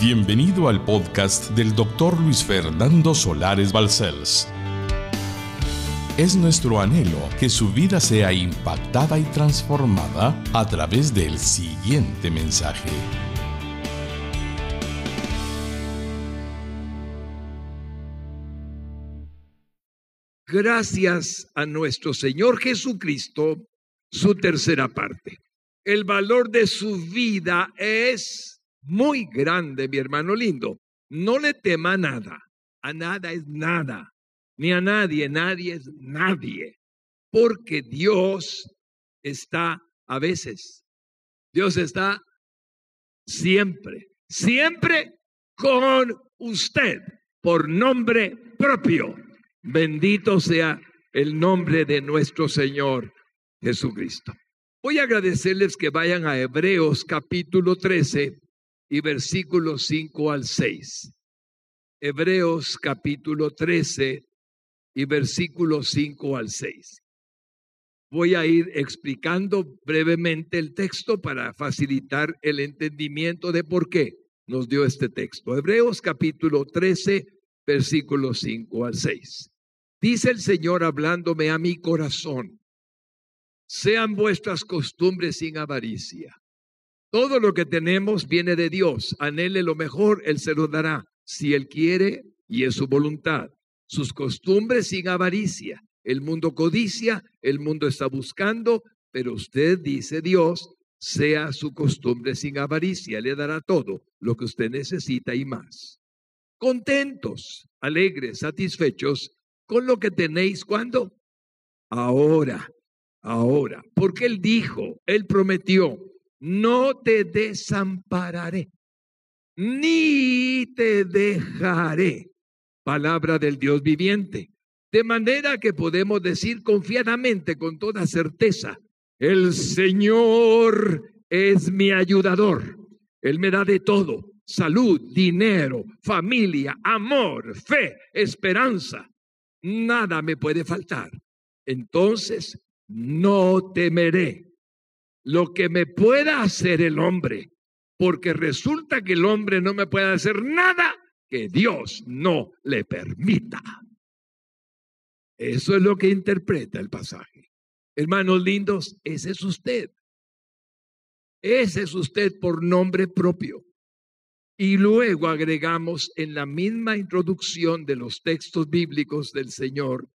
Bienvenido al podcast del doctor Luis Fernando Solares Balcells. Es nuestro anhelo que su vida sea impactada y transformada a través del siguiente mensaje. Gracias a nuestro Señor Jesucristo, su tercera parte. El valor de su vida es muy grande, mi hermano lindo. No le tema nada. A nada es nada. Ni a nadie, nadie es nadie. Porque Dios está a veces. Dios está siempre, siempre con usted por nombre propio. Bendito sea el nombre de nuestro Señor Jesucristo. Voy a agradecerles que vayan a Hebreos capítulo 13 y versículos 5 al 6. Hebreos capítulo 13 y versículos 5 al 6. Voy a ir explicando brevemente el texto para facilitar el entendimiento de por qué nos dio este texto. Hebreos capítulo 13, versículos 5 al 6. Dice el Señor hablándome a mi corazón, sean vuestras costumbres sin avaricia. Todo lo que tenemos viene de Dios. Anhele lo mejor, Él se lo dará, si Él quiere y es su voluntad. Sus costumbres sin avaricia. El mundo codicia, el mundo está buscando, pero usted dice Dios, sea su costumbre sin avaricia, le dará todo lo que usted necesita y más. Contentos, alegres, satisfechos con lo que tenéis cuando? Ahora ahora, porque Él dijo, Él prometió, no te desampararé, ni te dejaré. Palabra del Dios viviente. De manera que podemos decir confiadamente, con toda certeza, el Señor es mi ayudador. Él me da de todo, salud, dinero, familia, amor, fe, esperanza. Nada me puede faltar. Entonces no temeré lo que me pueda hacer el hombre, porque resulta que el hombre no me puede hacer nada que Dios no le permita. Eso es lo que interpreta el pasaje. Hermanos lindos, ese es usted. Ese es usted por nombre propio. Y luego agregamos en la misma introducción de los textos bíblicos del Señor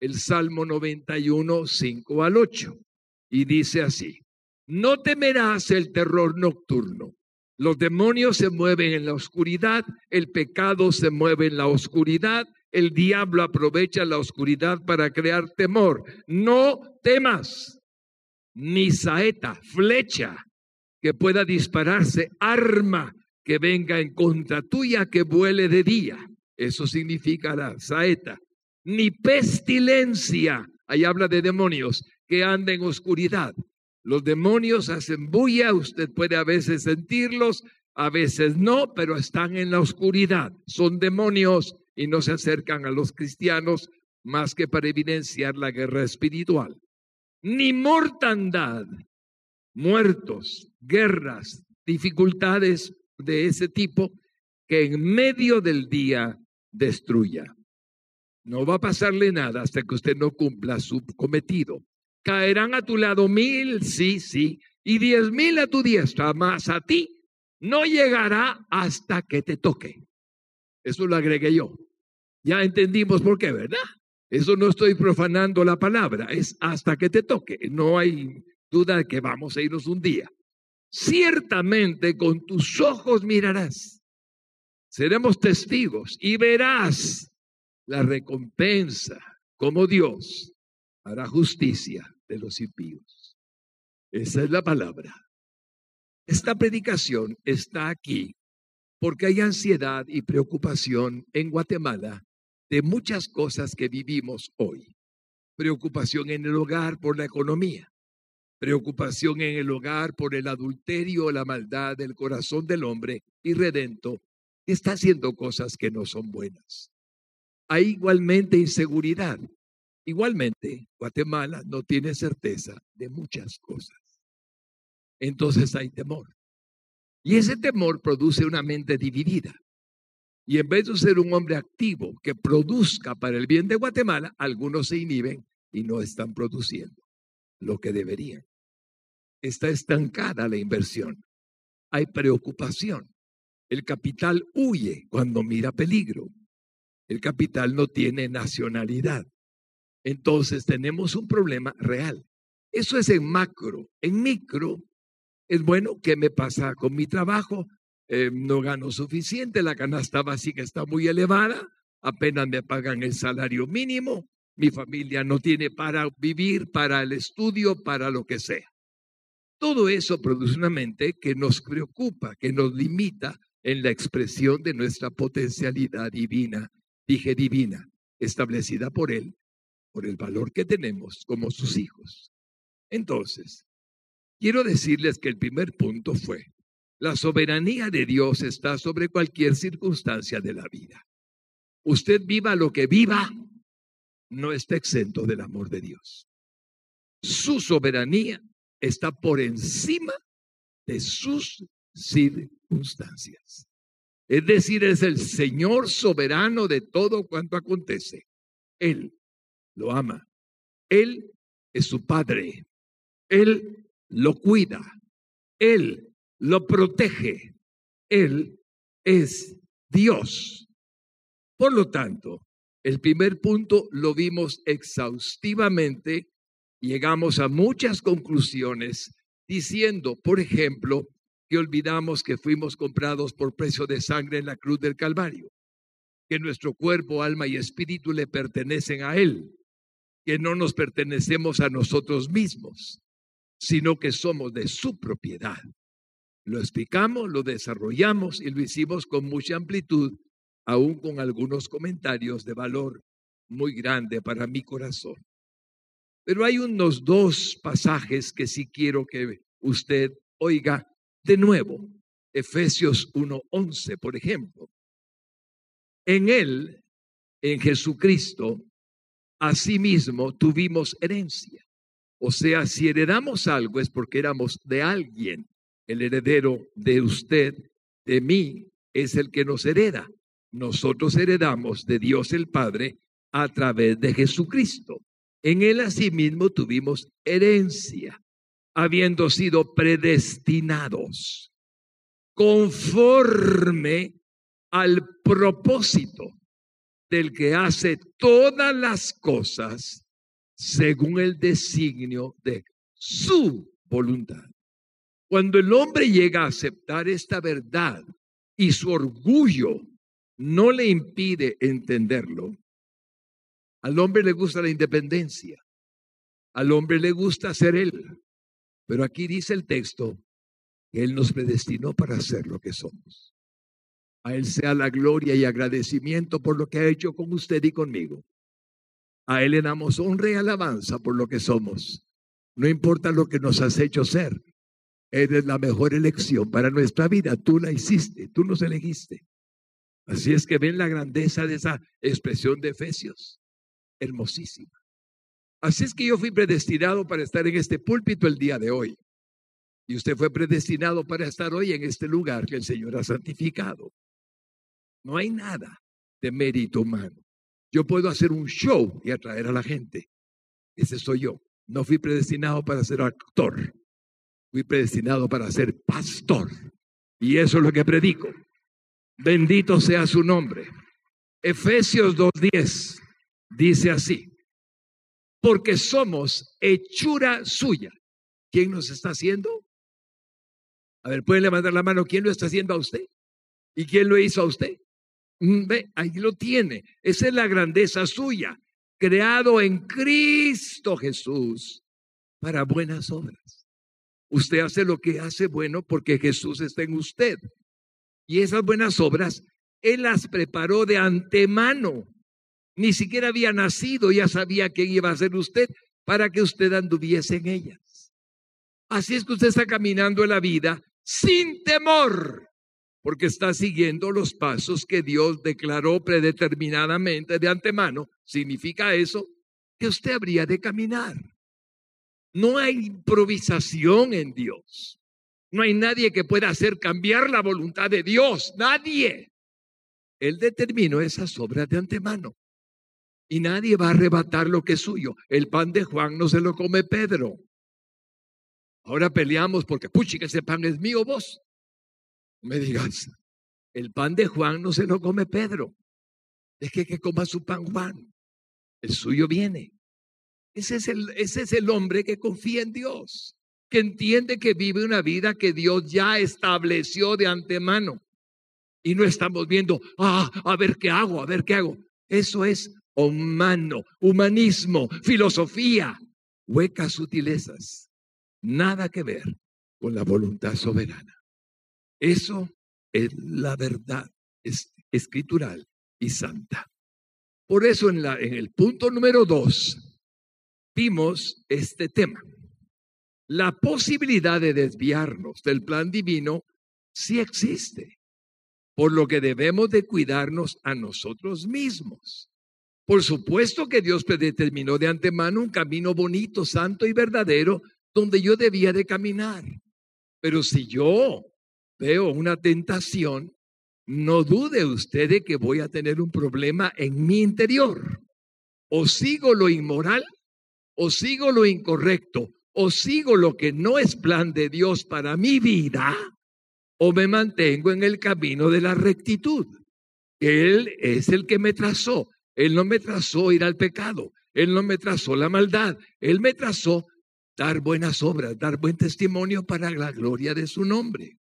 el Salmo 91, 5 al 8. Y dice así, no temerás el terror nocturno. Los demonios se mueven en la oscuridad, el pecado se mueve en la oscuridad, el diablo aprovecha la oscuridad para crear temor. No temas, ni saeta, flecha que pueda dispararse, arma que venga en contra tuya que vuele de día. Eso significará saeta ni pestilencia, ahí habla de demonios, que anda en oscuridad. Los demonios hacen bulla, usted puede a veces sentirlos, a veces no, pero están en la oscuridad. Son demonios y no se acercan a los cristianos más que para evidenciar la guerra espiritual. Ni mortandad, muertos, guerras, dificultades de ese tipo que en medio del día destruya. No va a pasarle nada hasta que usted no cumpla su cometido. Caerán a tu lado mil, sí, sí, y diez mil a tu diestra, más a ti no llegará hasta que te toque. Eso lo agregué yo. Ya entendimos por qué, ¿verdad? Eso no estoy profanando la palabra, es hasta que te toque. No hay duda de que vamos a irnos un día. Ciertamente con tus ojos mirarás, seremos testigos y verás la recompensa, como Dios hará justicia de los impíos. Esa es la palabra. Esta predicación está aquí porque hay ansiedad y preocupación en Guatemala de muchas cosas que vivimos hoy. Preocupación en el hogar por la economía, preocupación en el hogar por el adulterio, la maldad del corazón del hombre irredento que está haciendo cosas que no son buenas hay igualmente inseguridad. Igualmente, Guatemala no tiene certeza de muchas cosas. Entonces hay temor. Y ese temor produce una mente dividida. Y en vez de ser un hombre activo que produzca para el bien de Guatemala, algunos se inhiben y no están produciendo lo que deberían. Está estancada la inversión. Hay preocupación. El capital huye cuando mira peligro. El capital no tiene nacionalidad. Entonces tenemos un problema real. Eso es en macro. En micro, es bueno, ¿qué me pasa con mi trabajo? Eh, no gano suficiente, la canasta básica está muy elevada, apenas me pagan el salario mínimo, mi familia no tiene para vivir, para el estudio, para lo que sea. Todo eso produce una mente que nos preocupa, que nos limita en la expresión de nuestra potencialidad divina, dije divina, establecida por Él, por el valor que tenemos como sus hijos. Entonces, quiero decirles que el primer punto fue, la soberanía de Dios está sobre cualquier circunstancia de la vida. Usted viva lo que viva, no está exento del amor de Dios. Su soberanía está por encima de sus circunstancias. Es decir, es el Señor soberano de todo cuanto acontece. Él lo ama. Él es su Padre. Él lo cuida. Él lo protege. Él es Dios. Por lo tanto, el primer punto lo vimos exhaustivamente. Llegamos a muchas conclusiones diciendo, por ejemplo, que olvidamos que fuimos comprados por precio de sangre en la cruz del Calvario, que nuestro cuerpo, alma y espíritu le pertenecen a Él, que no nos pertenecemos a nosotros mismos, sino que somos de su propiedad. Lo explicamos, lo desarrollamos y lo hicimos con mucha amplitud, aún con algunos comentarios de valor muy grande para mi corazón. Pero hay unos dos pasajes que sí quiero que usted oiga de nuevo, Efesios 1:11, por ejemplo. En él, en Jesucristo, asimismo tuvimos herencia. O sea, si heredamos algo es porque éramos de alguien. El heredero de usted, de mí, es el que nos hereda. Nosotros heredamos de Dios el Padre a través de Jesucristo. En él asimismo tuvimos herencia habiendo sido predestinados conforme al propósito del que hace todas las cosas según el designio de su voluntad. Cuando el hombre llega a aceptar esta verdad y su orgullo no le impide entenderlo, al hombre le gusta la independencia, al hombre le gusta ser él, pero aquí dice el texto que Él nos predestinó para ser lo que somos. A Él sea la gloria y agradecimiento por lo que ha hecho con usted y conmigo. A Él le damos honra y alabanza por lo que somos. No importa lo que nos has hecho ser. Eres la mejor elección para nuestra vida. Tú la hiciste, tú nos elegiste. Así es que ven la grandeza de esa expresión de Efesios. Hermosísima. Así es que yo fui predestinado para estar en este púlpito el día de hoy. Y usted fue predestinado para estar hoy en este lugar que el Señor ha santificado. No hay nada de mérito humano. Yo puedo hacer un show y atraer a la gente. Ese soy yo. No fui predestinado para ser actor. Fui predestinado para ser pastor. Y eso es lo que predico. Bendito sea su nombre. Efesios 2.10 dice así porque somos hechura suya. ¿Quién nos está haciendo? A ver, pueden levantar la mano. ¿Quién lo está haciendo a usted? ¿Y quién lo hizo a usted? Mm, ve, ahí lo tiene. Esa es la grandeza suya, creado en Cristo Jesús para buenas obras. Usted hace lo que hace bueno porque Jesús está en usted. Y esas buenas obras, Él las preparó de antemano ni siquiera había nacido, ya sabía quién iba a ser usted para que usted anduviese en ellas. Así es que usted está caminando en la vida sin temor, porque está siguiendo los pasos que Dios declaró predeterminadamente de antemano. Significa eso que usted habría de caminar. No hay improvisación en Dios. No hay nadie que pueda hacer cambiar la voluntad de Dios. Nadie. Él determinó esas obras de antemano. Y nadie va a arrebatar lo que es suyo. El pan de Juan no se lo come Pedro. Ahora peleamos porque, puchi, que ese pan es mío, vos. Me digas, el pan de Juan no se lo come Pedro. Es que que coma su pan Juan. El suyo viene. Ese es el, ese es el hombre que confía en Dios, que entiende que vive una vida que Dios ya estableció de antemano. Y no estamos viendo, ah, a ver qué hago, a ver qué hago. Eso es humano, humanismo, filosofía, huecas sutilezas. Nada que ver con la voluntad soberana. Eso es la verdad escritural y santa. Por eso en, la, en el punto número dos vimos este tema. La posibilidad de desviarnos del plan divino sí existe, por lo que debemos de cuidarnos a nosotros mismos. Por supuesto que Dios predeterminó de antemano un camino bonito, santo y verdadero donde yo debía de caminar. Pero si yo veo una tentación, no dude usted de que voy a tener un problema en mi interior. O sigo lo inmoral, o sigo lo incorrecto, o sigo lo que no es plan de Dios para mi vida, o me mantengo en el camino de la rectitud. Él es el que me trazó. Él no me trazó ir al pecado. Él no me trazó la maldad. Él me trazó dar buenas obras, dar buen testimonio para la gloria de su nombre.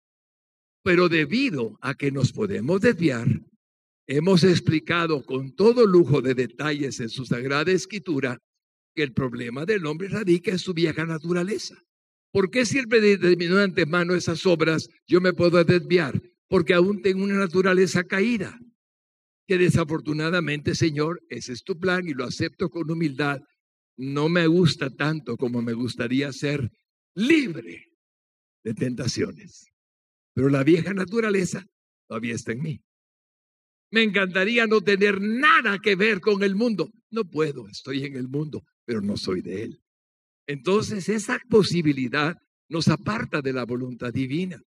Pero debido a que nos podemos desviar, hemos explicado con todo lujo de detalles en su Sagrada Escritura que el problema del hombre radica en su vieja naturaleza. ¿Por qué siempre determinó de antemano esas obras yo me puedo desviar? Porque aún tengo una naturaleza caída, que desafortunadamente, Señor, ese es tu plan y lo acepto con humildad. No me gusta tanto como me gustaría ser libre de tentaciones. Pero la vieja naturaleza todavía está en mí. Me encantaría no tener nada que ver con el mundo. No puedo, estoy en el mundo, pero no soy de él. Entonces esa posibilidad nos aparta de la voluntad divina.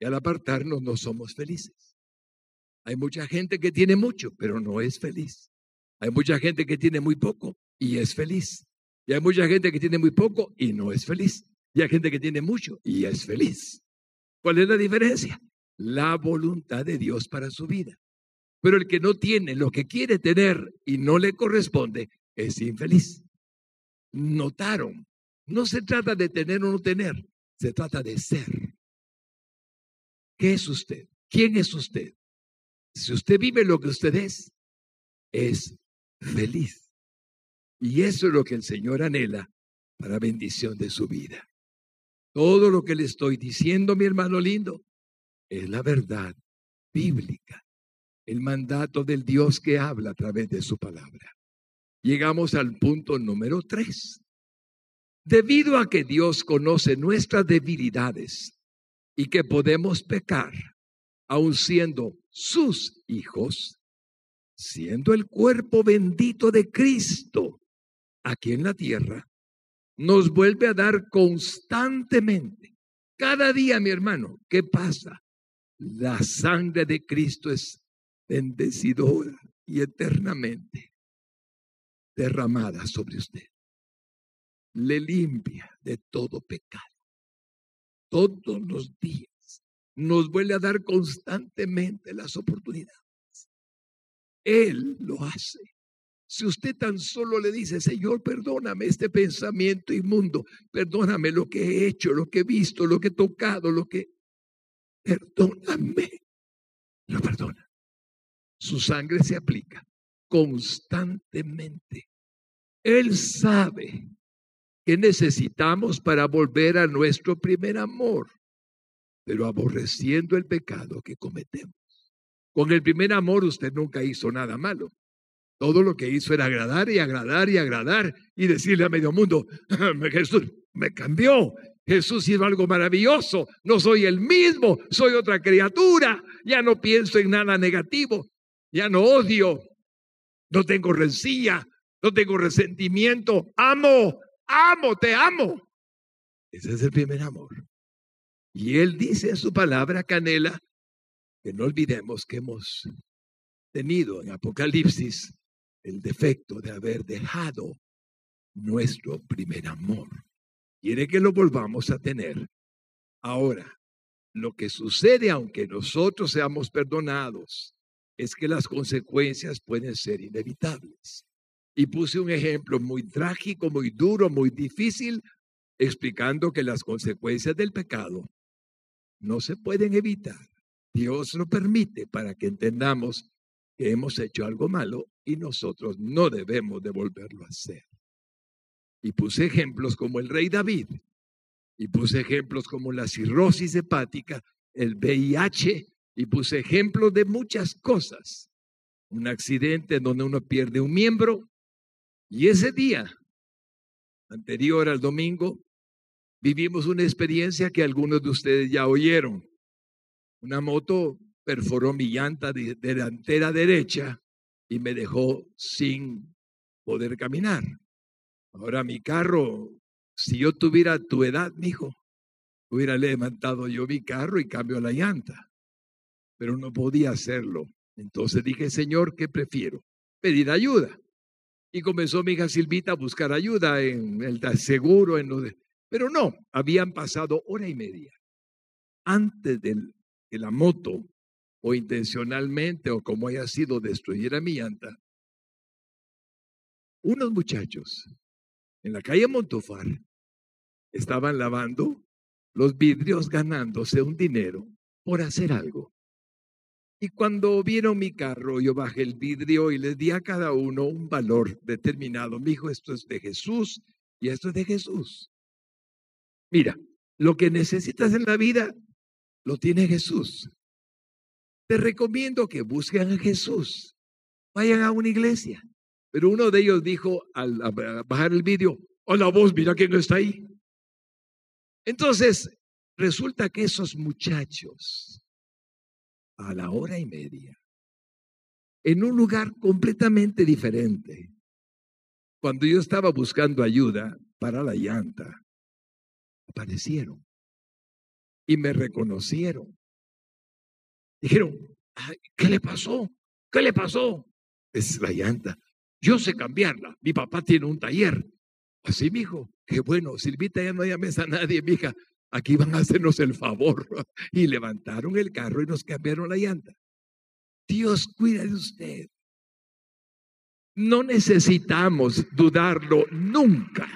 Y al apartarnos no somos felices. Hay mucha gente que tiene mucho, pero no es feliz. Hay mucha gente que tiene muy poco y es feliz. Y hay mucha gente que tiene muy poco y no es feliz. Y hay gente que tiene mucho y es feliz. ¿Cuál es la diferencia? La voluntad de Dios para su vida. Pero el que no tiene lo que quiere tener y no le corresponde es infeliz. Notaron, no se trata de tener o no tener, se trata de ser. ¿Qué es usted? ¿Quién es usted? Si usted vive lo que usted es, es feliz. Y eso es lo que el Señor anhela para bendición de su vida. Todo lo que le estoy diciendo, mi hermano lindo, es la verdad bíblica, el mandato del Dios que habla a través de su palabra. Llegamos al punto número tres. Debido a que Dios conoce nuestras debilidades y que podemos pecar, aun siendo sus hijos, siendo el cuerpo bendito de Cristo aquí en la tierra, nos vuelve a dar constantemente. Cada día, mi hermano, ¿qué pasa? La sangre de Cristo es bendecidora y eternamente derramada sobre usted. Le limpia de todo pecado. Todos los días nos vuelve a dar constantemente las oportunidades. Él lo hace. Si usted tan solo le dice, Señor, perdóname este pensamiento inmundo, perdóname lo que he hecho, lo que he visto, lo que he tocado, lo que... Perdóname. Lo perdona. Su sangre se aplica constantemente. Él sabe que necesitamos para volver a nuestro primer amor, pero aborreciendo el pecado que cometemos. Con el primer amor usted nunca hizo nada malo. Todo lo que hizo era agradar y agradar y agradar y decirle a medio mundo, Jesús me cambió, Jesús hizo algo maravilloso, no soy el mismo, soy otra criatura, ya no pienso en nada negativo, ya no odio, no tengo rencilla, no tengo resentimiento, amo, amo, te amo. Ese es el primer amor. Y él dice en su palabra, Canela, que no olvidemos que hemos tenido en Apocalipsis el defecto de haber dejado nuestro primer amor. Quiere que lo volvamos a tener. Ahora, lo que sucede, aunque nosotros seamos perdonados, es que las consecuencias pueden ser inevitables. Y puse un ejemplo muy trágico, muy duro, muy difícil, explicando que las consecuencias del pecado no se pueden evitar. Dios lo permite para que entendamos que hemos hecho algo malo y nosotros no debemos devolverlo a hacer. Y puse ejemplos como el rey David, y puse ejemplos como la cirrosis hepática, el VIH, y puse ejemplos de muchas cosas. Un accidente en donde uno pierde un miembro, y ese día, anterior al domingo, vivimos una experiencia que algunos de ustedes ya oyeron. Una moto perforó mi llanta delantera derecha y me dejó sin poder caminar. Ahora mi carro, si yo tuviera tu edad, mijo, hubiera levantado yo mi carro y cambio la llanta. Pero no podía hacerlo. Entonces dije, Señor, ¿qué prefiero? Pedir ayuda. Y comenzó mi hija Silvita a buscar ayuda en el seguro, en lo. Pero no, habían pasado hora y media antes de que la moto, o intencionalmente, o como haya sido, destruyera mi llanta. Unos muchachos en la calle Montofar estaban lavando los vidrios ganándose un dinero por hacer algo. Y cuando vieron mi carro, yo bajé el vidrio y les di a cada uno un valor determinado. Me dijo, esto es de Jesús y esto es de Jesús. Mira, lo que necesitas en la vida lo tiene Jesús. Te recomiendo que busquen a Jesús. Vayan a una iglesia. Pero uno de ellos dijo al bajar el vídeo, hola vos, mira quién no está ahí. Entonces, resulta que esos muchachos, a la hora y media, en un lugar completamente diferente, cuando yo estaba buscando ayuda para la llanta, aparecieron y me reconocieron. Dijeron, ¿qué le pasó? ¿Qué le pasó? Es la llanta. Yo sé cambiarla. Mi papá tiene un taller. Así, mijo. Qué bueno. Silvita, ya no llames a nadie, mija. Aquí van a hacernos el favor. Y levantaron el carro y nos cambiaron la llanta. Dios cuida de usted. No necesitamos dudarlo nunca.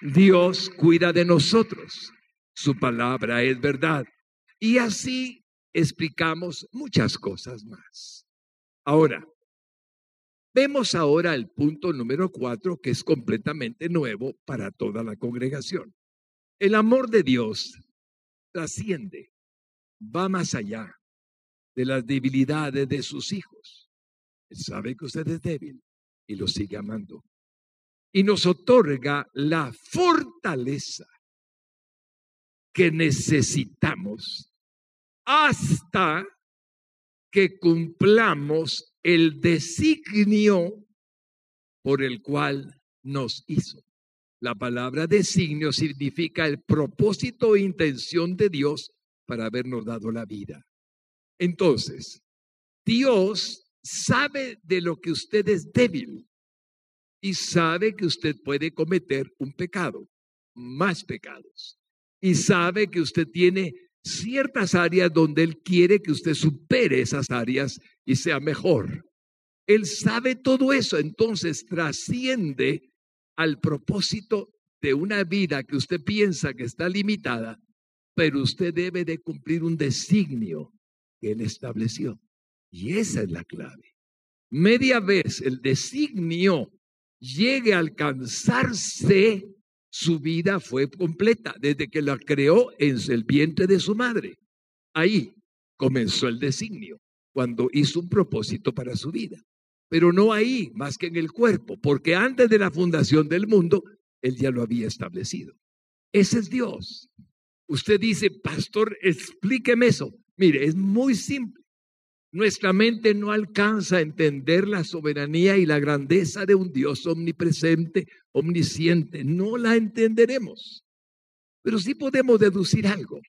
Dios cuida de nosotros. Su palabra es verdad. Y así explicamos muchas cosas más. Ahora, vemos ahora el punto número cuatro que es completamente nuevo para toda la congregación. El amor de Dios trasciende, va más allá de las debilidades de sus hijos. Él sabe que usted es débil y lo sigue amando y nos otorga la fortaleza que necesitamos hasta que cumplamos el designio por el cual nos hizo. La palabra designio significa el propósito e intención de Dios para habernos dado la vida. Entonces, Dios sabe de lo que usted es débil y sabe que usted puede cometer un pecado, más pecados. Y sabe que usted tiene ciertas áreas donde Él quiere que usted supere esas áreas y sea mejor. Él sabe todo eso, entonces trasciende al propósito de una vida que usted piensa que está limitada, pero usted debe de cumplir un designio que Él estableció. Y esa es la clave. Media vez el designio llegue a alcanzarse, su vida fue completa desde que la creó en el vientre de su madre. Ahí comenzó el designio, cuando hizo un propósito para su vida. Pero no ahí, más que en el cuerpo, porque antes de la fundación del mundo, Él ya lo había establecido. Ese es Dios. Usted dice, pastor, explíqueme eso. Mire, es muy simple. Nuestra mente no alcanza a entender la soberanía y la grandeza de un Dios omnipresente, omnisciente. No la entenderemos. Pero sí podemos deducir algo.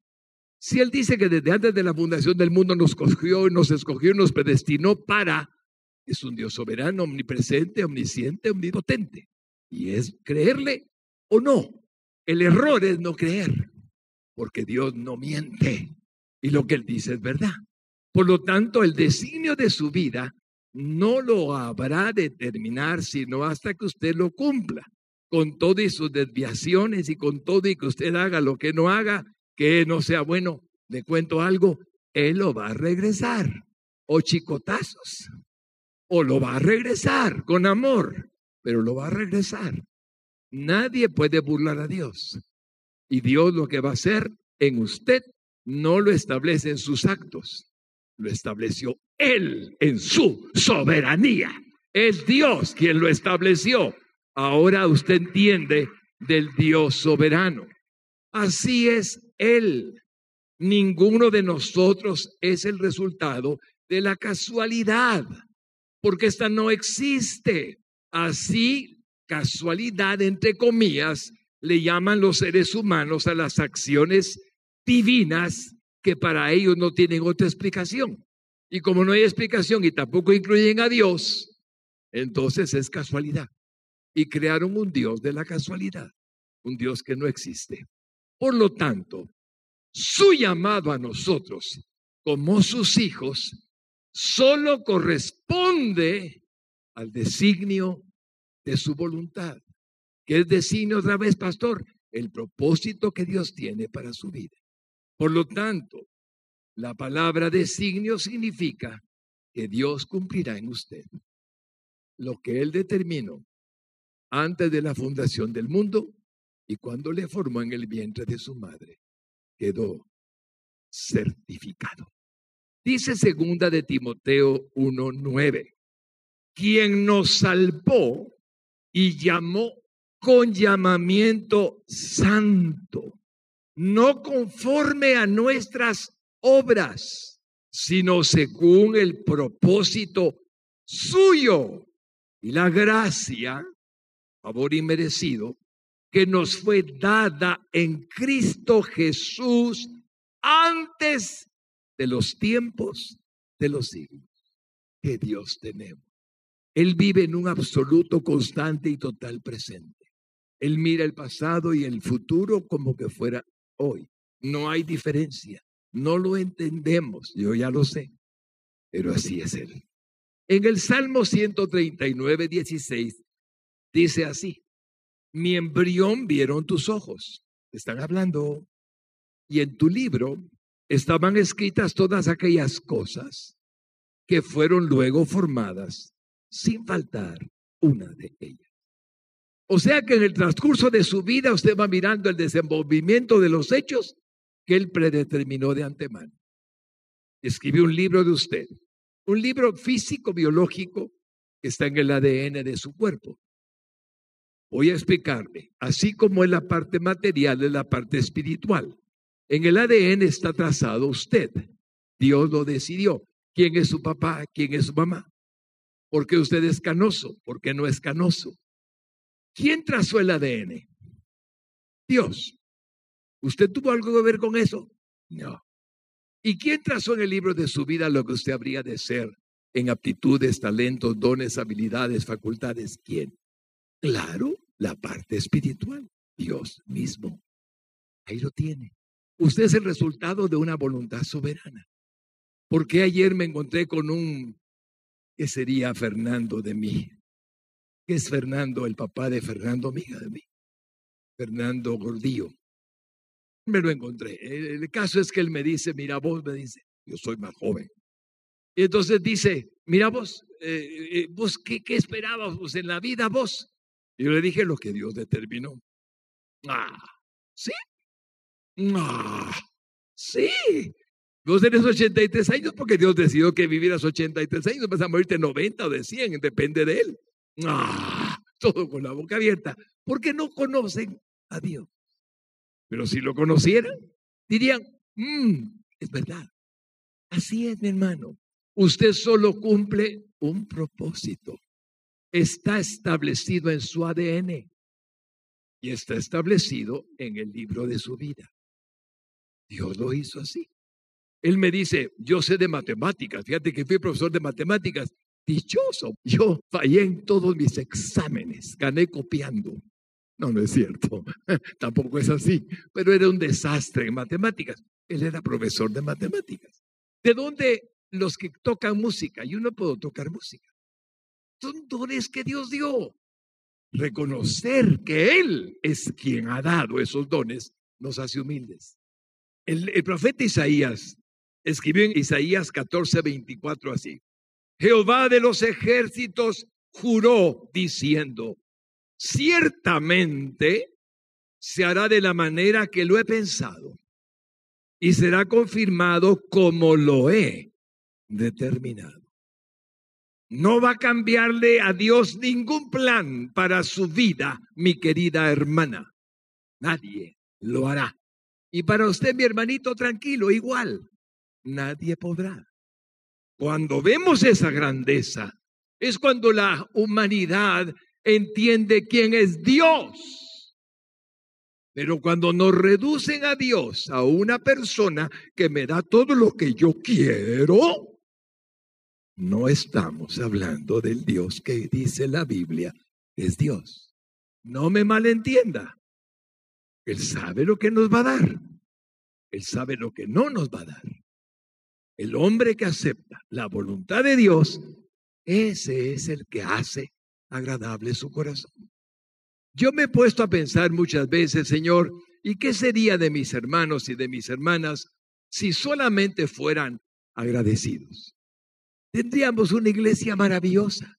Si Él dice que desde antes de la fundación del mundo nos escogió, nos escogió y nos predestinó para, es un Dios soberano, omnipresente, omnisciente, omnipotente. Y es creerle o no. El error es no creer, porque Dios no miente y lo que Él dice es verdad. Por lo tanto, el designio de su vida no lo habrá de terminar sino hasta que usted lo cumpla, con todas sus desviaciones y con todo y que usted haga lo que no haga, que no sea bueno. Le cuento algo, Él lo va a regresar, o chicotazos, o lo va a regresar con amor, pero lo va a regresar. Nadie puede burlar a Dios. Y Dios lo que va a hacer en usted no lo establece en sus actos, lo estableció Él en su soberanía. Es Dios quien lo estableció. Ahora usted entiende del Dios soberano. Así es Él. Ninguno de nosotros es el resultado de la casualidad, porque esta no existe. Así, casualidad, entre comillas, le llaman los seres humanos a las acciones divinas que para ellos no tienen otra explicación. Y como no hay explicación y tampoco incluyen a Dios, entonces es casualidad. Y crearon un Dios de la casualidad, un Dios que no existe. Por lo tanto, su llamado a nosotros como sus hijos solo corresponde al designio de su voluntad. ¿Qué es designio otra vez, pastor? El propósito que Dios tiene para su vida. Por lo tanto, la palabra designio significa que Dios cumplirá en usted lo que Él determinó antes de la fundación del mundo y cuando le formó en el vientre de su madre. Quedó certificado. Dice segunda de Timoteo 1:9, quien nos salvó y llamó con llamamiento santo no conforme a nuestras obras, sino según el propósito suyo y la gracia, favor inmerecido, que nos fue dada en Cristo Jesús antes de los tiempos de los siglos. Que Dios tenemos. Él vive en un absoluto, constante y total presente. Él mira el pasado y el futuro como que fuera hoy. No hay diferencia. No lo entendemos. Yo ya lo sé. Pero así es Él. En el Salmo 139, 16, dice así, mi embrión vieron tus ojos. Están hablando. Y en tu libro estaban escritas todas aquellas cosas que fueron luego formadas sin faltar una de ellas. O sea que en el transcurso de su vida usted va mirando el desenvolvimiento de los hechos que él predeterminó de antemano. Escribió un libro de usted, un libro físico, biológico, que está en el ADN de su cuerpo. Voy a explicarle, así como en la parte material, en la parte espiritual. En el ADN está trazado usted. Dios lo decidió. ¿Quién es su papá? ¿Quién es su mamá? ¿Por qué usted es canoso? ¿Por qué no es canoso? ¿Quién trazó el ADN? Dios. ¿Usted tuvo algo que ver con eso? No. ¿Y quién trazó en el libro de su vida lo que usted habría de ser en aptitudes, talentos, dones, habilidades, facultades? ¿Quién? Claro, la parte espiritual, Dios mismo. Ahí lo tiene. Usted es el resultado de una voluntad soberana. Porque ayer me encontré con un, que sería Fernando de mí? Es Fernando, el papá de Fernando, amiga de mí. Fernando Gordillo. Me lo encontré. El, caso es que él me dice, mira vos, me dice, yo soy más joven. Y entonces dice, mira vos, eh, eh, vos, ¿qué, qué esperabas en la vida vos? Y yo le dije lo que Dios determinó. Ah, ¿sí? Ah, sí. Vos tenés 83 años porque Dios decidió que vivieras 83 años, vas a morirte 90 o de 100, depende de Él. Ah, todo con la boca abierta, porque no conocen a Dios. Pero si lo conocieran, dirían, mm, es verdad. Así es, mi hermano. Usted solo cumple un propósito. Está establecido en su ADN y está establecido en el libro de su vida. Dios lo hizo así. Él me dice, yo sé de matemáticas, fíjate que fui profesor de matemáticas, dichoso, yo fallé en todos mis exámenes, gané copiando. No, no es cierto, tampoco es así, pero era un desastre en matemáticas. Él era profesor de matemáticas. ¿De dónde los que tocan música? Yo no puedo tocar música. Son dones que Dios dio. Reconocer que Él es quien ha dado esos dones nos hace humildes. El, profeta Isaías escribió en Isaías 14, 24 así. Jehová de los ejércitos juró diciendo, ciertamente se hará de la manera que lo he pensado y será confirmado como lo he determinado. No va a cambiarle a Dios ningún plan para su vida, mi querida hermana. Nadie lo hará. Y para usted, mi hermanito, tranquilo, igual. Nadie podrá. Cuando vemos esa grandeza, es cuando la humanidad entiende quién es Dios. Pero cuando nos reducen a Dios, a una persona que me da todo lo que yo quiero, no estamos hablando del Dios que dice la Biblia es Dios. No me malentienda. Él sabe lo que nos va a dar. Él sabe lo que no nos va a dar. El hombre que acepta la voluntad de Dios, ese es el que hace agradable su corazón. Yo me he puesto a pensar muchas veces, Señor, ¿y qué sería de mis hermanos y de mis hermanas si solamente fueran agradecidos? Tendríamos una iglesia maravillosa,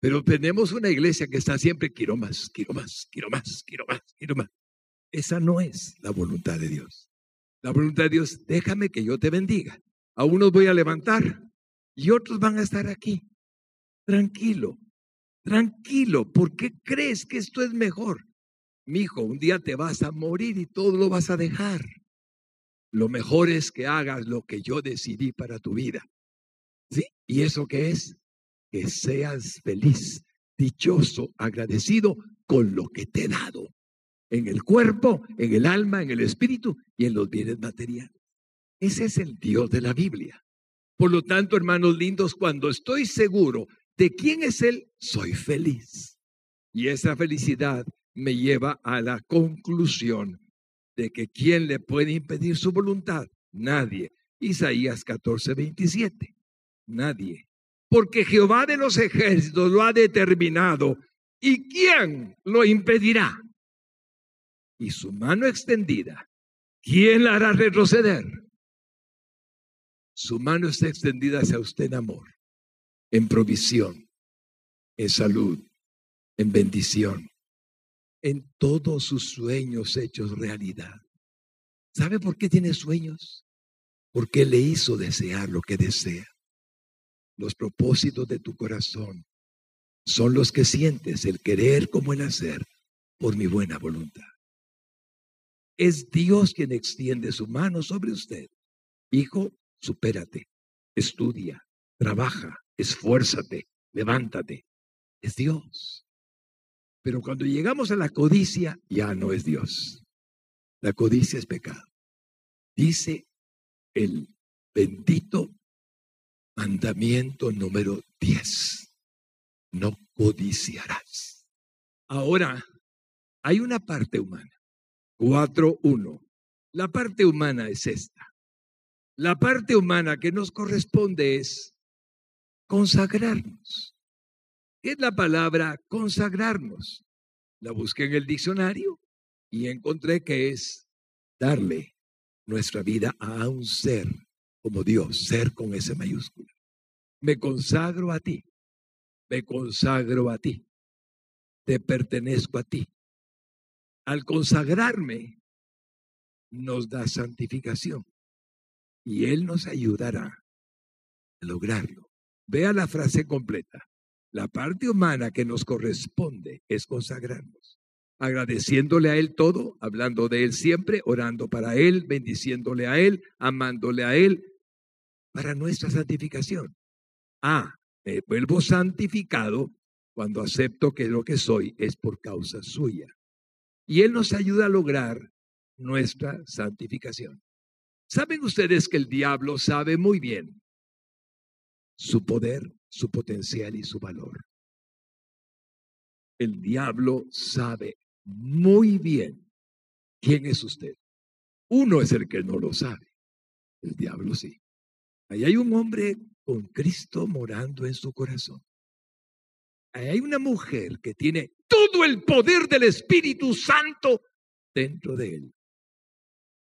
pero tenemos una iglesia que está siempre, quiero más, quiero más, quiero más, quiero más, quiero más. Esa no es la voluntad de Dios. La voluntad de Dios, déjame que yo te bendiga. A unos voy a levantar y otros van a estar aquí. Tranquilo, tranquilo. ¿Por qué crees que esto es mejor? Mi hijo, un día te vas a morir y todo lo vas a dejar. Lo mejor es que hagas lo que yo decidí para tu vida. ¿Sí? ¿Y eso qué es? Que seas feliz, dichoso, agradecido con lo que te he dado. En el cuerpo, en el alma, en el espíritu y en los bienes materiales. Ese es el Dios de la Biblia. Por lo tanto, hermanos lindos, cuando estoy seguro de quién es Él, soy feliz. Y esa felicidad me lleva a la conclusión de que ¿quién le puede impedir su voluntad? Nadie. Isaías 14, 27. Nadie. Porque Jehová de los ejércitos lo ha determinado. ¿Y quién lo impedirá? Y su mano extendida, ¿quién la hará retroceder? Su mano está extendida hacia usted en amor, en provisión, en salud, en bendición, en todos sus sueños hechos realidad. ¿Sabe por qué tiene sueños? Porque le hizo desear lo que desea. Los propósitos de tu corazón son los que sientes, el querer como el hacer, por mi buena voluntad. Es Dios quien extiende su mano sobre usted. Hijo, supérate, estudia, trabaja, esfuérzate, levántate. Es Dios. Pero cuando llegamos a la codicia, ya no es Dios. La codicia es pecado. Dice el bendito Mandamiento número 10. No codiciarás. Ahora, hay una parte humana. 4.1. La parte humana es esta. La parte humana que nos corresponde es consagrarnos. ¿Qué es la palabra consagrarnos? La busqué en el diccionario y encontré que es darle nuestra vida a un ser como Dios, ser con ese mayúscula. Me consagro a ti, me consagro a ti, te pertenezco a ti. Al consagrarme, nos da santificación y Él nos ayudará a lograrlo. Vea la frase completa. La parte humana que nos corresponde es consagrarnos, agradeciéndole a Él todo, hablando de Él siempre, orando para Él, bendiciéndole a Él, amándole a Él, para nuestra santificación. Ah, me vuelvo santificado cuando acepto que lo que soy es por causa suya. Y Él nos ayuda a lograr nuestra santificación. ¿Saben ustedes que el diablo sabe muy bien su poder, su potencial y su valor? El diablo sabe muy bien quién es usted. Uno es el que no lo sabe. El diablo sí. Ahí hay un hombre con Cristo morando en su corazón. Ahí hay una mujer que tiene todo el poder del Espíritu Santo dentro de él.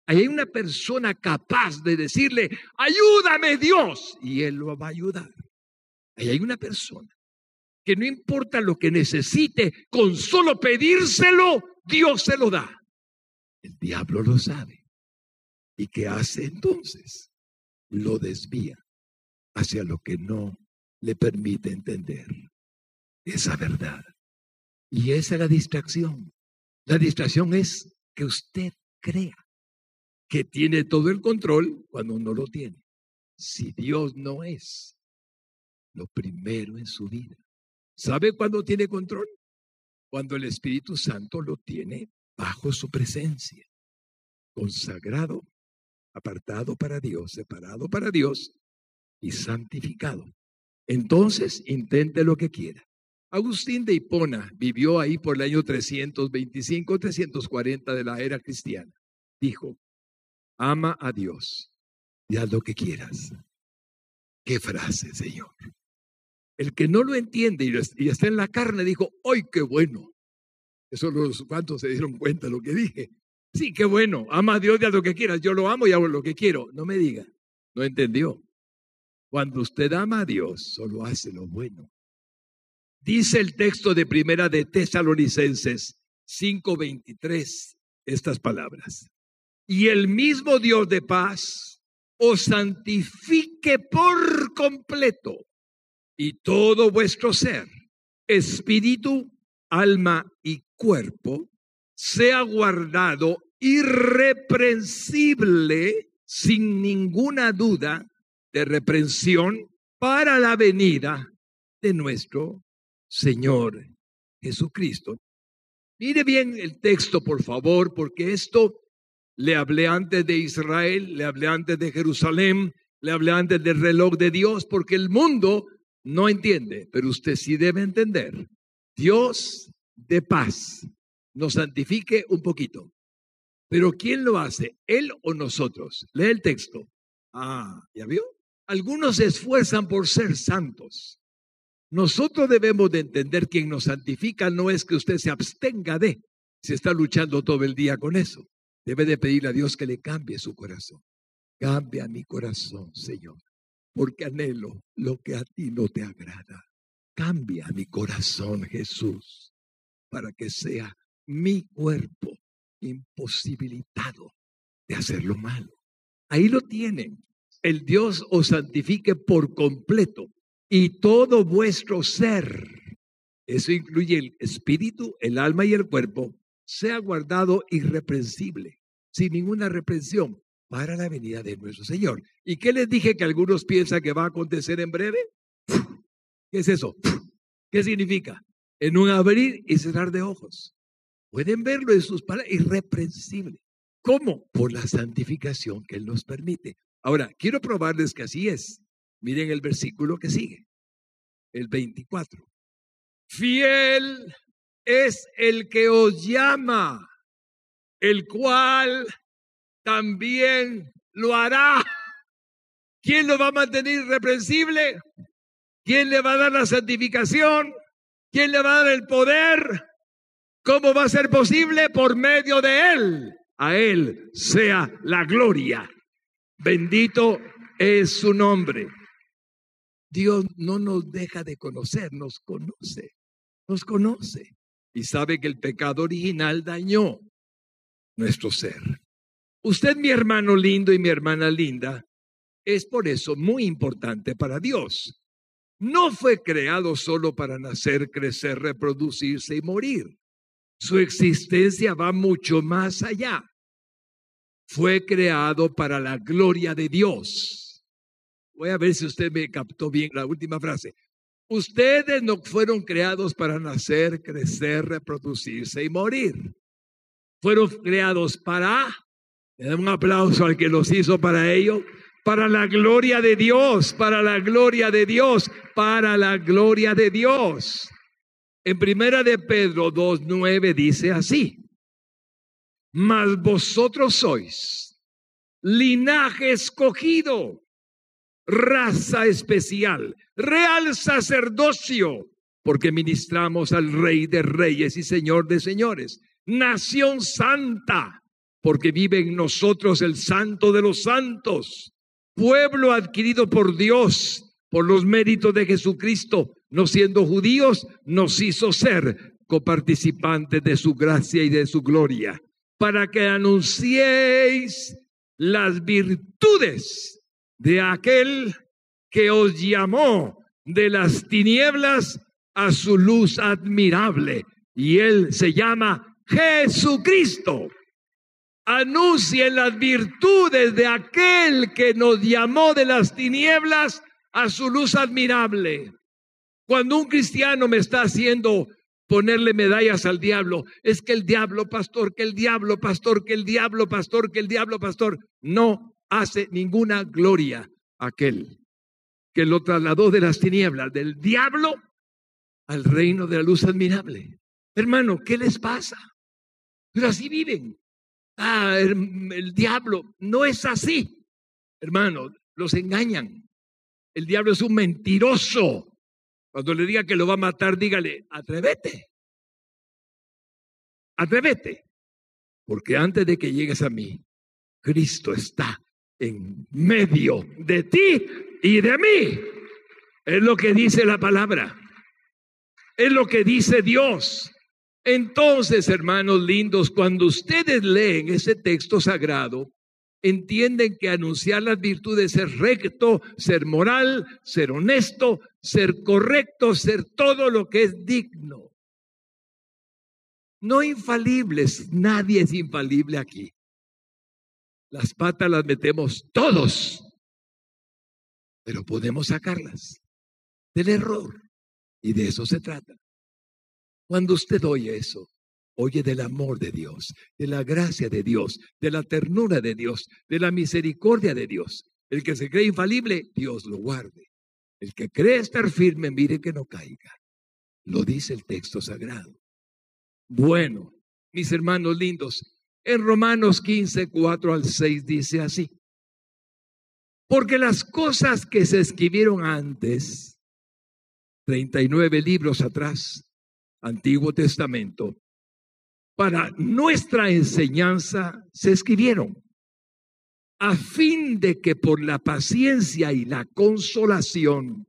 Hay una persona capaz de decirle, ayúdame Dios, y Él lo va a ayudar. Hay una persona que no importa lo que necesite, con solo pedírselo, Dios se lo da. El diablo lo sabe. ¿Y qué hace entonces? Lo desvía hacia lo que no le permite entender esa verdad. Y esa es la distracción. La distracción es que usted crea que tiene todo el control cuando no lo tiene. Si Dios no es lo primero en su vida. ¿Sabe cuándo tiene control? Cuando el Espíritu Santo lo tiene bajo su presencia, consagrado, apartado para Dios, separado para Dios y santificado. Entonces intente lo que quiera. Agustín de Hipona vivió ahí por el año 325-340 de la era cristiana. Dijo, ama a Dios y haz lo que quieras. Qué frase, Señor. El que no lo entiende y está en la carne dijo, ¡ay, qué bueno! Eso los cuantos se dieron cuenta de lo que dije. Sí, qué bueno, ama a Dios y haz lo que quieras. Yo lo amo y hago lo que quiero. No me diga, no entendió. Cuando usted ama a Dios, solo hace lo bueno. Dice el texto de primera de Tesalonicenses 5:23 estas palabras y el mismo Dios de paz os santifique por completo y todo vuestro ser, espíritu, alma y cuerpo, sea guardado irreprensible, sin ninguna duda de reprensión, para la venida de nuestro Señor Jesucristo. Mire bien el texto, por favor, porque esto le hablé antes de Israel, le hablé antes de Jerusalén, le hablé antes del reloj de Dios, porque el mundo no entiende, pero usted sí debe entender. Dios de paz nos santifique un poquito. Pero ¿quién lo hace? ¿Él o nosotros? Lee el texto. Ah, ¿ya vio? Algunos se esfuerzan por ser santos. Nosotros debemos de entender quien nos santifica no es que usted se abstenga de, se está luchando todo el día con eso. Debe de pedirle a Dios que le cambie su corazón. Cambia mi corazón, Señor, porque anhelo lo que a ti no te agrada. Cambia mi corazón, Jesús, para que sea mi cuerpo imposibilitado de hacer lo malo. Ahí lo tienen. El Dios os santifique por completo y todo vuestro ser. Eso incluye el espíritu, el alma y el cuerpo sea guardado irreprensible, sin ninguna reprensión, para la venida de nuestro Señor. ¿Y qué les dije que algunos piensan que va a acontecer en breve? ¿Qué es eso? ¿Qué significa? En un abrir y cerrar de ojos. Pueden verlo en sus palabras, irreprensible. ¿Cómo? Por la santificación que Él nos permite. Ahora, quiero probarles que así es. Miren el versículo que sigue, el 24. Fiel es el que os llama, el cual también lo hará. ¿Quién lo va a mantener irreprensible? ¿Quién le va a dar la santificación? ¿Quién le va a dar el poder? ¿Cómo va a ser posible? Por medio de Él. A Él sea la gloria. Bendito es su nombre. Dios no nos deja de conocer, nos conoce, nos conoce y sabe que el pecado original dañó nuestro ser. Usted, mi hermano lindo y mi hermana linda, es por eso muy importante para Dios. No fue creado solo para nacer, crecer, reproducirse y morir. Su existencia va mucho más allá. Fue creado para la gloria de Dios. Voy a ver si usted me captó bien la última frase. Ustedes no fueron creados para nacer, crecer, reproducirse y morir. Fueron creados para Le un aplauso al que los hizo para ello. Para la gloria de Dios, para la gloria de Dios, para la gloria de Dios. En primera de Pedro 2.9 dice así. Mas vosotros sois linaje escogido, raza especial, real sacerdocio, porque ministramos al Rey de Reyes y Señor de Señores, nación santa, porque vive en nosotros el Santo de los Santos, pueblo adquirido por Dios, por los méritos de Jesucristo, no siendo judíos, nos hizo ser coparticipantes de su gracia y de su gloria, para que anunciéis las virtudes de aquel que os llamó de las tinieblas a su luz admirable. Y él se llama Jesucristo. Anuncien las virtudes de aquel que nos llamó de las tinieblas a su luz admirable. Cuando un cristiano me está haciendo ponerle medallas al diablo, es que el diablo, pastor, que el diablo, pastor, que el diablo, pastor, que el diablo, pastor, no hace ninguna gloria aquel que lo trasladó de las tinieblas, del diablo al reino de la luz admirable. Hermano, ¿qué les pasa? Pero así viven. Ah, el, el diablo no es así. Hermano, los engañan. El diablo es un mentiroso. Cuando le diga que lo va a matar, dígale, atrévete. Atrévete. Porque antes de que llegues a mí, Cristo está en medio de ti y de mí. Es lo que dice la palabra. Es lo que dice Dios. Entonces, hermanos lindos, cuando ustedes leen ese texto sagrado, entienden que anunciar las virtudes es recto, ser moral, ser honesto, ser correcto, ser todo lo que es digno. No infalibles, nadie es infalible aquí. Las patas las metemos todos, pero podemos sacarlas del error. Y de eso se trata. Cuando usted oye eso, oye del amor de Dios, de la gracia de Dios, de la ternura de Dios, de la misericordia de Dios. El que se cree infalible, Dios lo guarde. El que cree estar firme, mire que no caiga. Lo dice el texto sagrado. Bueno, mis hermanos lindos, en Romanos 15, 4 al 6 dice así. Porque las cosas que se escribieron antes, 39 libros atrás, Antiguo Testamento, para nuestra enseñanza se escribieron, a fin de que por la paciencia y la consolación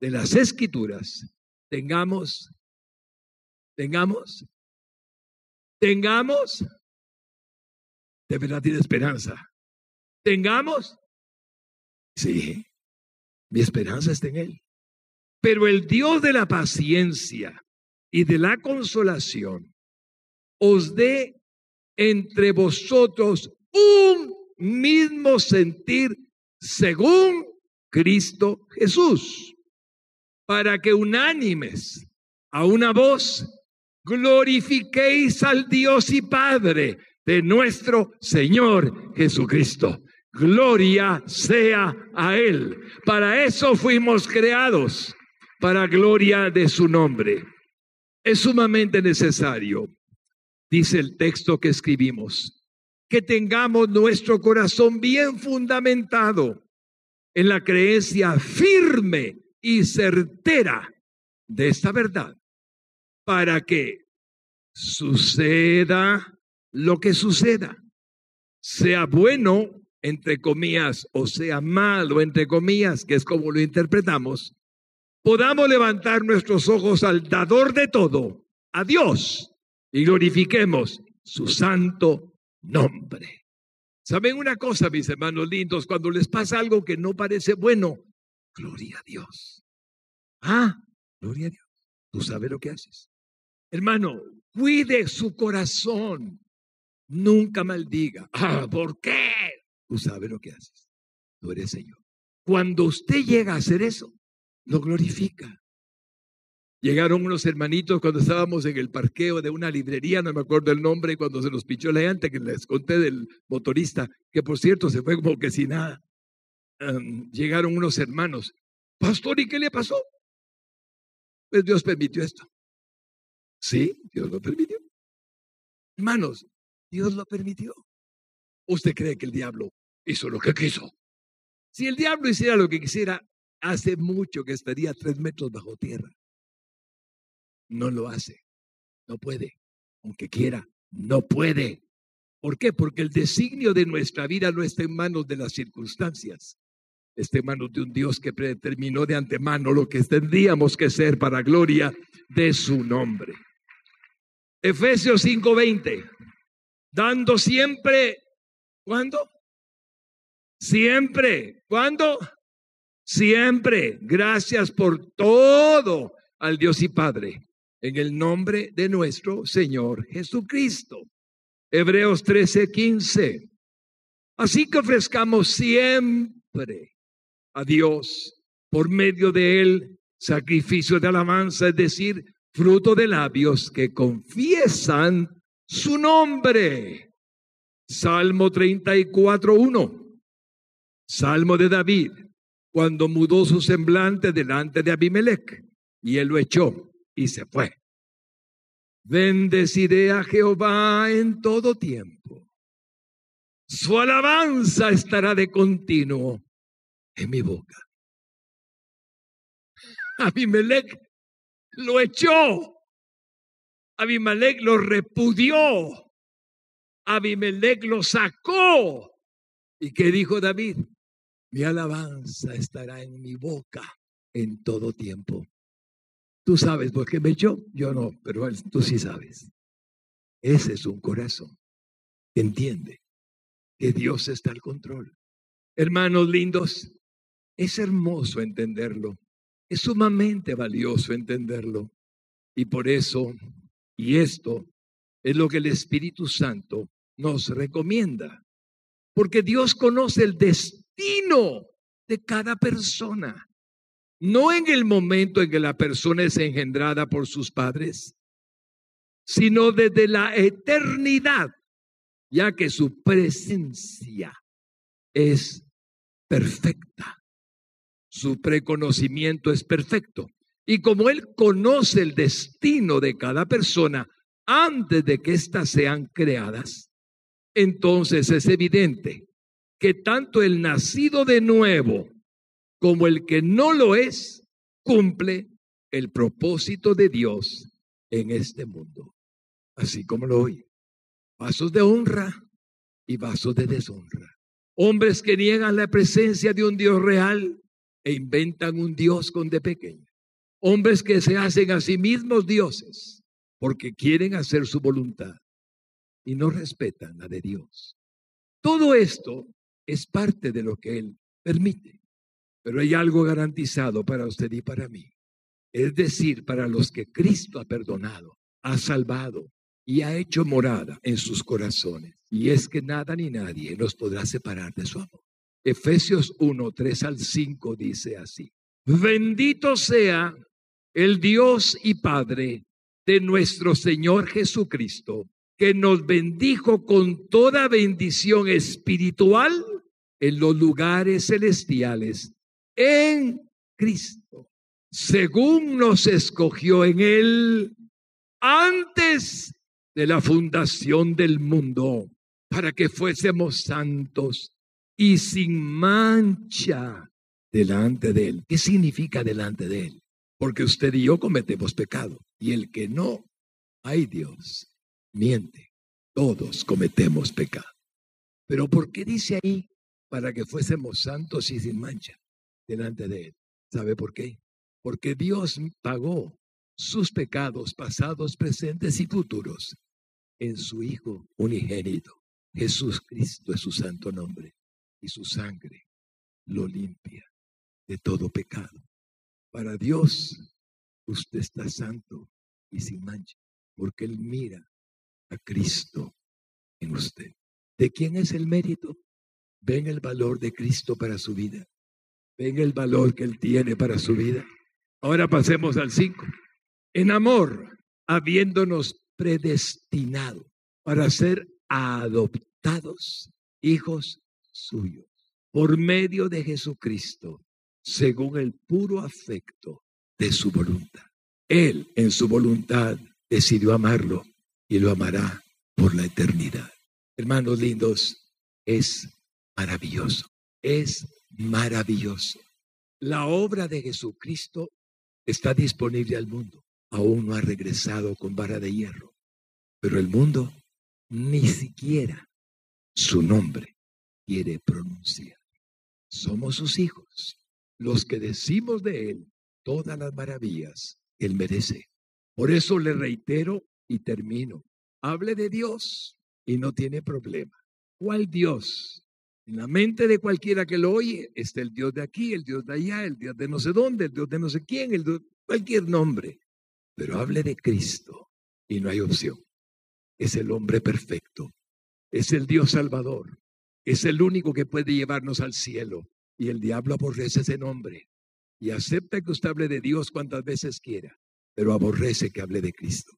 de las escrituras tengamos, tengamos, tengamos, de verdad tiene esperanza, tengamos, sí, mi esperanza está en Él. Pero el Dios de la paciencia y de la consolación os dé entre vosotros un mismo sentir según Cristo Jesús, para que unánimes a una voz glorifiquéis al Dios y Padre de nuestro Señor Jesucristo. Gloria sea a Él. Para eso fuimos creados, para gloria de su nombre. Es sumamente necesario dice el texto que escribimos, que tengamos nuestro corazón bien fundamentado en la creencia firme y certera de esta verdad, para que suceda lo que suceda, sea bueno, entre comillas, o sea malo, entre comillas, que es como lo interpretamos, podamos levantar nuestros ojos al dador de todo, a Dios, y glorifiquemos su santo nombre. ¿Saben una cosa, mis hermanos lindos? Cuando les pasa algo que no parece bueno, gloria a Dios. Ah, gloria a Dios. Tú sabes lo que haces. Hermano, cuide su corazón. Nunca maldiga. Ah, ¿por qué? Tú sabes lo que haces. Tú eres Señor. Cuando usted llega a hacer eso, lo glorifica. Llegaron unos hermanitos cuando estábamos en el parqueo de una librería, no me acuerdo el nombre, cuando se nos pichó la llanta, que les conté del motorista, que por cierto se fue como que sin nada. llegaron unos hermanos. Pastor, ¿y qué le pasó? Pues Dios permitió esto. Sí, Dios lo permitió. Hermanos, Dios lo permitió. ¿Usted cree que el diablo hizo lo que quiso? Si el diablo hiciera lo que quisiera, hace mucho que estaría tres metros bajo tierra no lo hace. No puede. Aunque quiera, no puede. ¿Por qué? Porque el designio de nuestra vida no está en manos de las circunstancias. Está en manos de un Dios que predeterminó de antemano lo que tendríamos que ser para gloria de su nombre. Efesios 5:20. Dando siempre, ¿cuándo? Siempre. ¿Cuándo? Siempre. Gracias por todo al Dios y Padre en el nombre de nuestro Señor Jesucristo. Hebreos 13, 15. Así que ofrezcamos siempre a Dios por medio de él sacrificio de alabanza, es decir, fruto de labios que confiesan su nombre. Salmo 34, 1. Salmo de David, cuando mudó su semblante delante de Abimelech y él lo echó y se fue. Bendeciré a Jehová en todo tiempo. Su alabanza estará de continuo en mi boca. Abimelech lo echó. Abimelech lo repudió. Abimelech lo sacó. ¿Y qué dijo David? Mi alabanza estará en mi boca en todo tiempo. Tú sabes por qué me echó, yo no, pero tú sí sabes. Ese es un corazón que entiende que Dios está al control. Hermanos lindos, es hermoso entenderlo, es sumamente valioso entenderlo. Y por eso, y esto es lo que el Espíritu Santo nos recomienda, porque Dios conoce el destino de cada persona no en el momento en que la persona es engendrada por sus padres, sino desde la eternidad, ya que su presencia es perfecta. Su preconocimiento es perfecto. Y como Él conoce el destino de cada persona antes de que éstas sean creadas, entonces es evidente que tanto el nacido de nuevo como el que no lo es, cumple el propósito de Dios en este mundo. Así como lo oye. Vasos de honra y vasos de deshonra. Hombres que niegan la presencia de un Dios real e inventan un Dios con de pequeño. Hombres que se hacen a sí mismos dioses porque quieren hacer su voluntad y no respetan la de Dios. Todo esto es parte de lo que Él permite. Pero hay algo garantizado para usted y para mí. Es decir, para los que Cristo ha perdonado, ha salvado y ha hecho morada en sus corazones. Y es que nada ni nadie nos podrá separar de su amor. Efesios 1, 3 al 5 dice así. Bendito sea el Dios y Padre de nuestro Señor Jesucristo, que nos bendijo con toda bendición espiritual en los lugares celestiales en Cristo, según nos escogió en Él antes de la fundación del mundo, para que fuésemos santos y sin mancha delante de Él. ¿Qué significa delante de Él? Porque usted y yo cometemos pecado. Y el que no, hay Dios, miente. Todos cometemos pecado. Pero ¿por qué dice ahí para que fuésemos santos y sin mancha? delante de Él. ¿Sabe por qué? Porque Dios pagó sus pecados pasados, presentes y futuros en su Hijo unigénito. Jesús Cristo es su santo nombre y su sangre lo limpia de todo pecado. Para Dios, usted está santo y sin mancha, porque Él mira a Cristo en usted. ¿De quién es el mérito? Ven el valor de Cristo para su vida. Ven el valor que Él tiene para su vida. Ahora pasemos al 5. en amor, habiéndonos predestinado para ser adoptados hijos suyos por medio de Jesucristo, según el puro afecto de su voluntad. Él en su voluntad decidió amarlo y lo amará por la eternidad. Hermanos lindos, es maravilloso, es maravilloso. La obra de Jesucristo está disponible al mundo. Aún no ha regresado con vara de hierro, pero el mundo ni siquiera su nombre quiere pronunciar. Somos sus hijos, los que decimos de Él todas las maravillas Él merece. Por eso le reitero y termino. Hable de Dios y no tiene problema. ¿Cuál Dios? En la mente de cualquiera que lo oye está el Dios de aquí, el Dios de allá, el Dios de no sé dónde, el Dios de no sé quién, el cualquier nombre. Pero hable de Cristo y no hay opción. Es el hombre perfecto, es el Dios salvador, es el único que puede llevarnos al cielo. Y el diablo aborrece ese nombre y acepta que usted hable de Dios cuantas veces quiera, pero aborrece que hable de Cristo.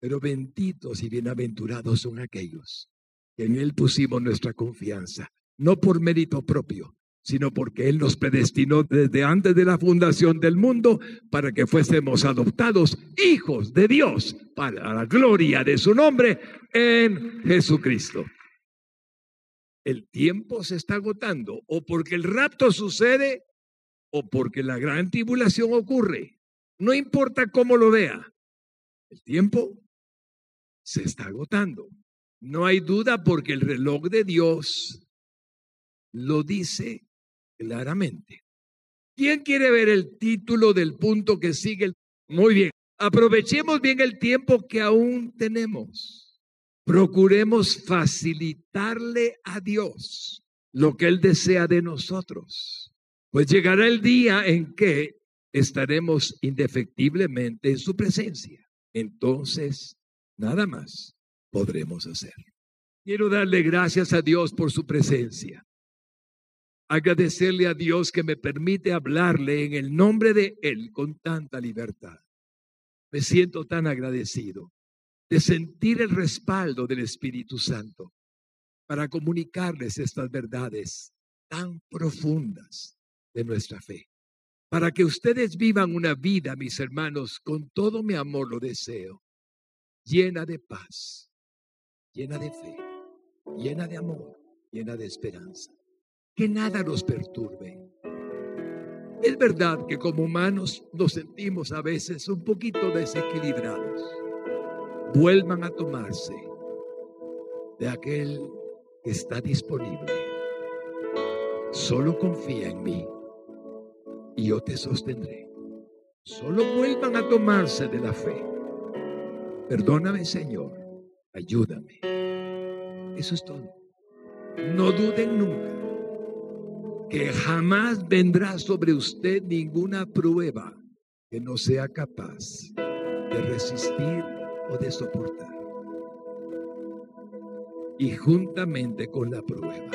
Pero benditos y bienaventurados son aquellos que en Él pusimos nuestra confianza, no por mérito propio, sino porque Él nos predestinó desde antes de la fundación del mundo para que fuésemos adoptados hijos de Dios para la gloria de su nombre en Jesucristo. El tiempo se está agotando o porque el rapto sucede o porque la gran tribulación ocurre. No importa cómo lo vea, el tiempo se está agotando. No hay duda porque el reloj de Dios lo dice claramente. ¿Quién quiere ver el título del punto que sigue? Muy bien. Aprovechemos bien el tiempo que aún tenemos. Procuremos facilitarle a Dios lo que Él desea de nosotros. Pues llegará el día en que estaremos indefectiblemente en su presencia. Entonces, nada más podremos hacer. Quiero darle gracias a Dios por su presencia agradecerle a Dios que me permite hablarle en el nombre de Él con tanta libertad. Me siento tan agradecido de sentir el respaldo del Espíritu Santo para comunicarles estas verdades tan profundas de nuestra fe. Para que ustedes vivan una vida, mis hermanos, con todo mi amor lo deseo, llena de paz, llena de fe, llena de amor, llena de esperanza que nada nos perturbe. Es verdad que como humanos nos sentimos a veces un poquito desequilibrados. Vuelvan a tomarse de aquel que está disponible. Solo confía en mí y yo te sostendré. Solo vuelvan a tomarse de la fe. Perdóname, Señor. Ayúdame. Eso es todo. No duden nunca que jamás vendrá sobre usted ninguna prueba que no sea capaz de resistir o de soportar. Y juntamente con la prueba,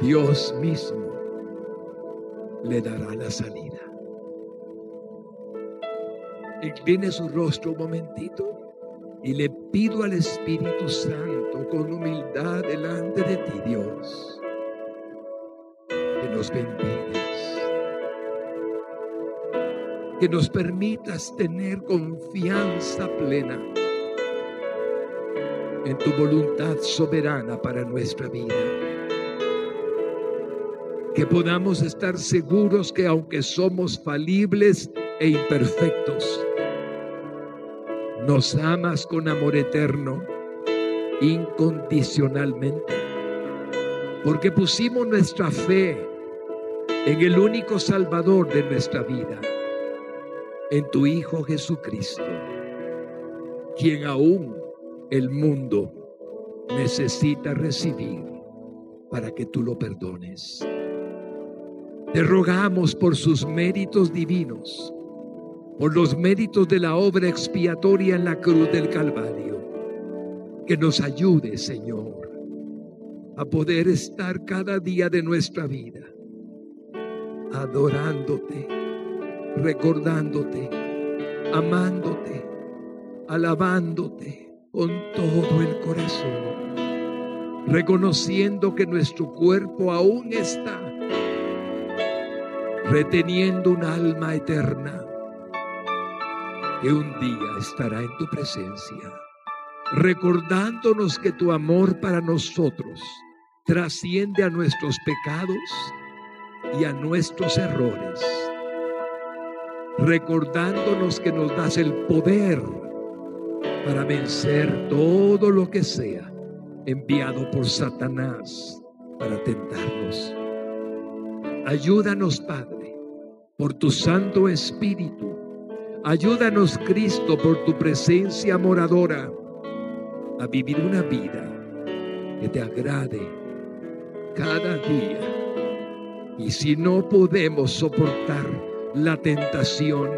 Dios mismo le dará la salida. Incline su rostro un momentito y le pido al Espíritu Santo con humildad delante de ti, Dios nos bendigas. Que nos permitas tener confianza plena en tu voluntad soberana para nuestra vida. Que podamos estar seguros que aunque somos falibles e imperfectos, nos amas con amor eterno, incondicionalmente, porque pusimos nuestra fe en el único Salvador de nuestra vida, en tu Hijo Jesucristo, quien aún el mundo necesita recibir para que tú lo perdones. Te rogamos por sus méritos divinos, por los méritos de la obra expiatoria en la cruz del Calvario, que nos ayude, Señor, a poder estar cada día de nuestra vida adorándote, recordándote amándote, alabándote con todo el corazón, reconociendo que nuestro cuerpo aún está reteniendo un alma eterna que un día estará en tu presencia, recordándonos que tu amor para nosotros trasciende a nuestros pecados y a nuestros errores, recordándonos que nos das el poder para vencer todo lo que sea enviado por Satanás para tentarnos. Ayúdanos, Padre, por tu Santo Espíritu. Ayúdanos, Cristo, por tu presencia moradora, a vivir una vida que te agrade cada día. Y si no podemos soportar la tentación,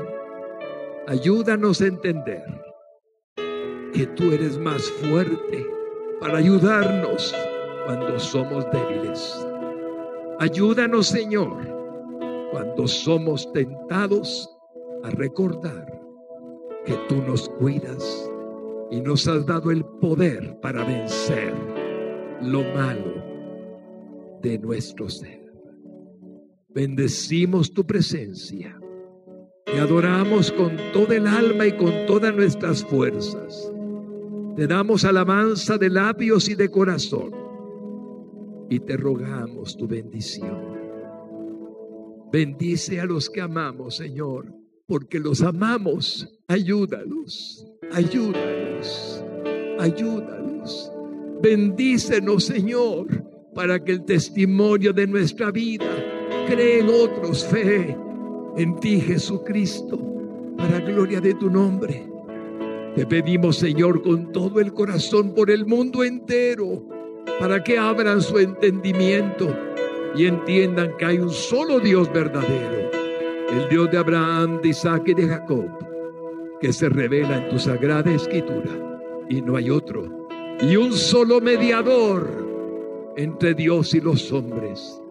ayúdanos a entender que tú eres más fuerte para ayudarnos cuando somos débiles. Ayúdanos, Señor, cuando somos tentados a recordar que tú nos cuidas y nos has dado el poder para vencer lo malo de nuestro ser. Bendecimos tu presencia. Te adoramos con toda el alma y con todas nuestras fuerzas. Te damos alabanza de labios y de corazón y te rogamos tu bendición. Bendice a los que amamos, Señor, porque los amamos. Ayúdalos, ayúdalos, ayúdalos. Bendícenos, Señor, para que el testimonio de nuestra vida cree en otros fe en ti, Jesucristo, para gloria de tu nombre. Te pedimos, Señor, con todo el corazón por el mundo entero para que abran su entendimiento y entiendan que hay un solo Dios verdadero, el Dios de Abraham, de Isaac y de Jacob, que se revela en tu sagrada escritura y no hay otro, y un solo mediador entre Dios y los hombres,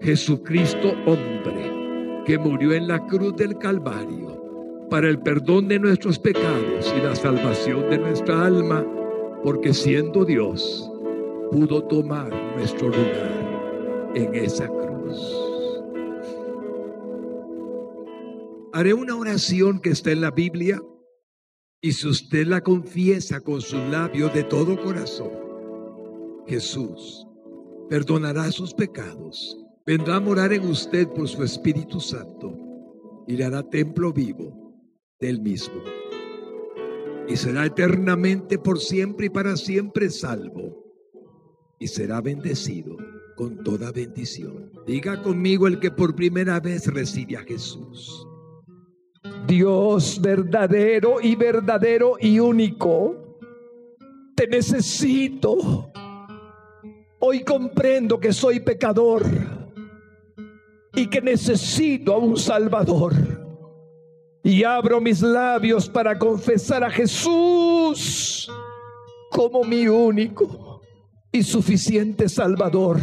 Jesucristo hombre, que murió en la cruz del Calvario para el perdón de nuestros pecados y la salvación de nuestra alma, porque siendo Dios, pudo tomar nuestro lugar en esa cruz. Haré una oración que está en la Biblia y si usted la confiesa con sus labios de todo corazón, Jesús perdonará sus pecados, vendrá a morar en usted por su Espíritu Santo y le hará templo vivo del mismo. Y será eternamente por siempre y para siempre salvo y será bendecido con toda bendición. Diga conmigo el que por primera vez recibe a Jesús. Dios verdadero y verdadero y único, te necesito. Hoy comprendo que soy pecador y que necesito a un Salvador. Y abro mis labios para confesar a Jesús como mi único y suficiente Salvador,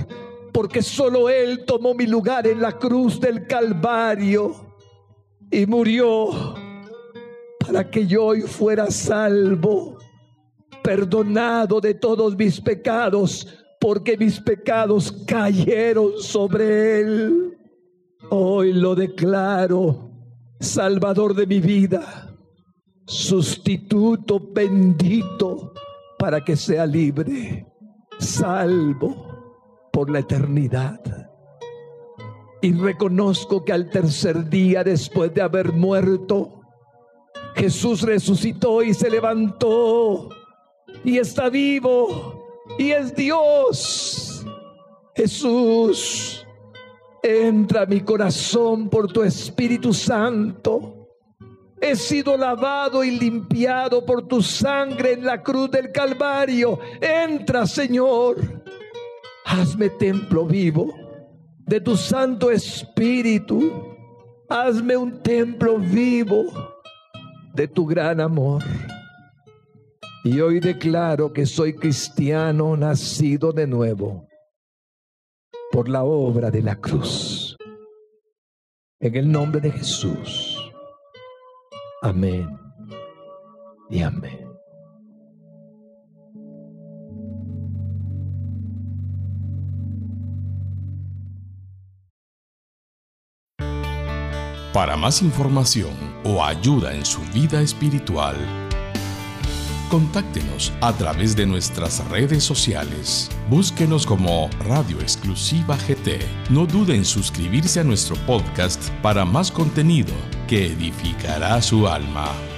porque solo Él tomó mi lugar en la cruz del Calvario y murió para que yo hoy fuera salvo, perdonado de todos mis pecados, porque mis pecados cayeron sobre Él. Hoy lo declaro, Salvador de mi vida, sustituto bendito para que sea libre salvo por la eternidad. Y reconozco que al tercer día después de haber muerto, Jesús resucitó y se levantó y está vivo y es Dios. Jesús, entra mi corazón por tu Espíritu Santo He sido lavado y limpiado por tu sangre en la cruz del Calvario. Entra, Señor. Hazme templo vivo de tu Santo Espíritu. Hazme un templo vivo de tu gran amor. Y hoy declaro que soy cristiano nacido de nuevo por la obra de la cruz. En el nombre de Jesús. Amén y amén. Para más información o ayuda en su vida espiritual, contáctenos a través de nuestras redes sociales. Búsquenos como Radio Exclusiva GT. No dude en suscribirse a nuestro podcast para más contenido que edificará su alma.